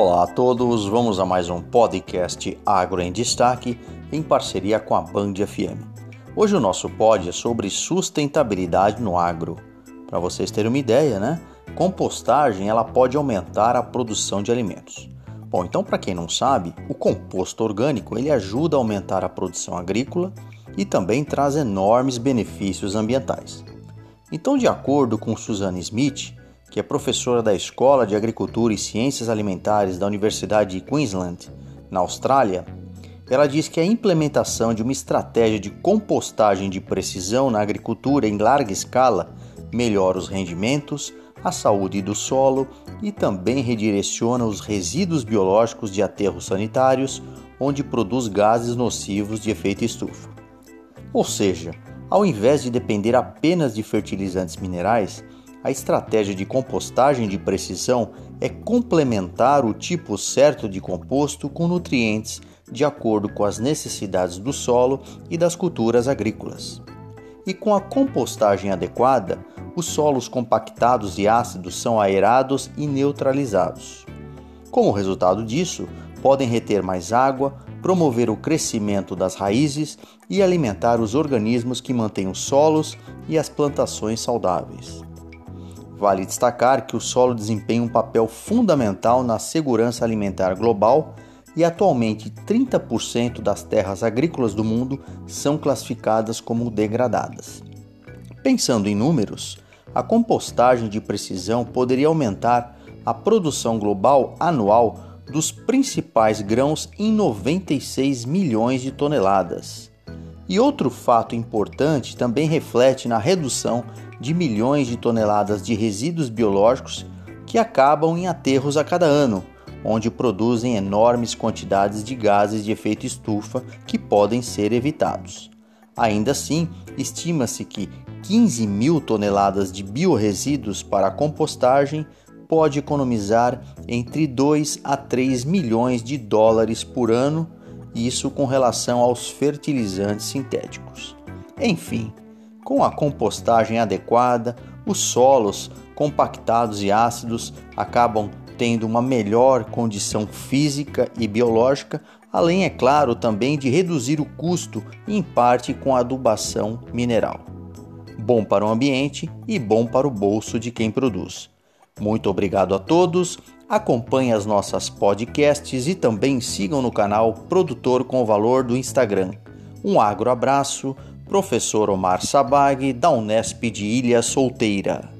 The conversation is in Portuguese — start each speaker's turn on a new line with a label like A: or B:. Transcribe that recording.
A: Olá a todos, vamos a mais um podcast Agro em Destaque em parceria com a Band FM. Hoje o nosso pod é sobre sustentabilidade no agro. Para vocês terem uma ideia, né? Compostagem ela pode aumentar a produção de alimentos. Bom, então para quem não sabe, o composto orgânico ele ajuda a aumentar a produção agrícola e também traz enormes benefícios ambientais. Então, de acordo com Suzanne Smith, que é professora da Escola de Agricultura e Ciências Alimentares da Universidade de Queensland, na Austrália, ela diz que a implementação de uma estratégia de compostagem de precisão na agricultura em larga escala melhora os rendimentos, a saúde do solo e também redireciona os resíduos biológicos de aterros sanitários, onde produz gases nocivos de efeito estufa. Ou seja, ao invés de depender apenas de fertilizantes minerais, a estratégia de compostagem de precisão é complementar o tipo certo de composto com nutrientes de acordo com as necessidades do solo e das culturas agrícolas. E com a compostagem adequada, os solos compactados e ácidos são aerados e neutralizados. Como resultado disso, podem reter mais água, promover o crescimento das raízes e alimentar os organismos que mantêm os solos e as plantações saudáveis. Vale destacar que o solo desempenha um papel fundamental na segurança alimentar global e atualmente 30% das terras agrícolas do mundo são classificadas como degradadas. Pensando em números, a compostagem de precisão poderia aumentar a produção global anual dos principais grãos em 96 milhões de toneladas. E outro fato importante também reflete na redução de milhões de toneladas de resíduos biológicos que acabam em aterros a cada ano, onde produzem enormes quantidades de gases de efeito estufa que podem ser evitados. Ainda assim, estima-se que 15 mil toneladas de biorresíduos para a compostagem pode economizar entre 2 a 3 milhões de dólares por ano, isso com relação aos fertilizantes sintéticos. Enfim, com a compostagem adequada, os solos compactados e ácidos acabam tendo uma melhor condição física e biológica, além, é claro, também de reduzir o custo, em parte com a adubação mineral. Bom para o ambiente e bom para o bolso de quem produz. Muito obrigado a todos. Acompanhe as nossas podcasts e também sigam no canal Produtor com Valor do Instagram. Um agro abraço Professor Omar Sabag, da Unesp de Ilha Solteira.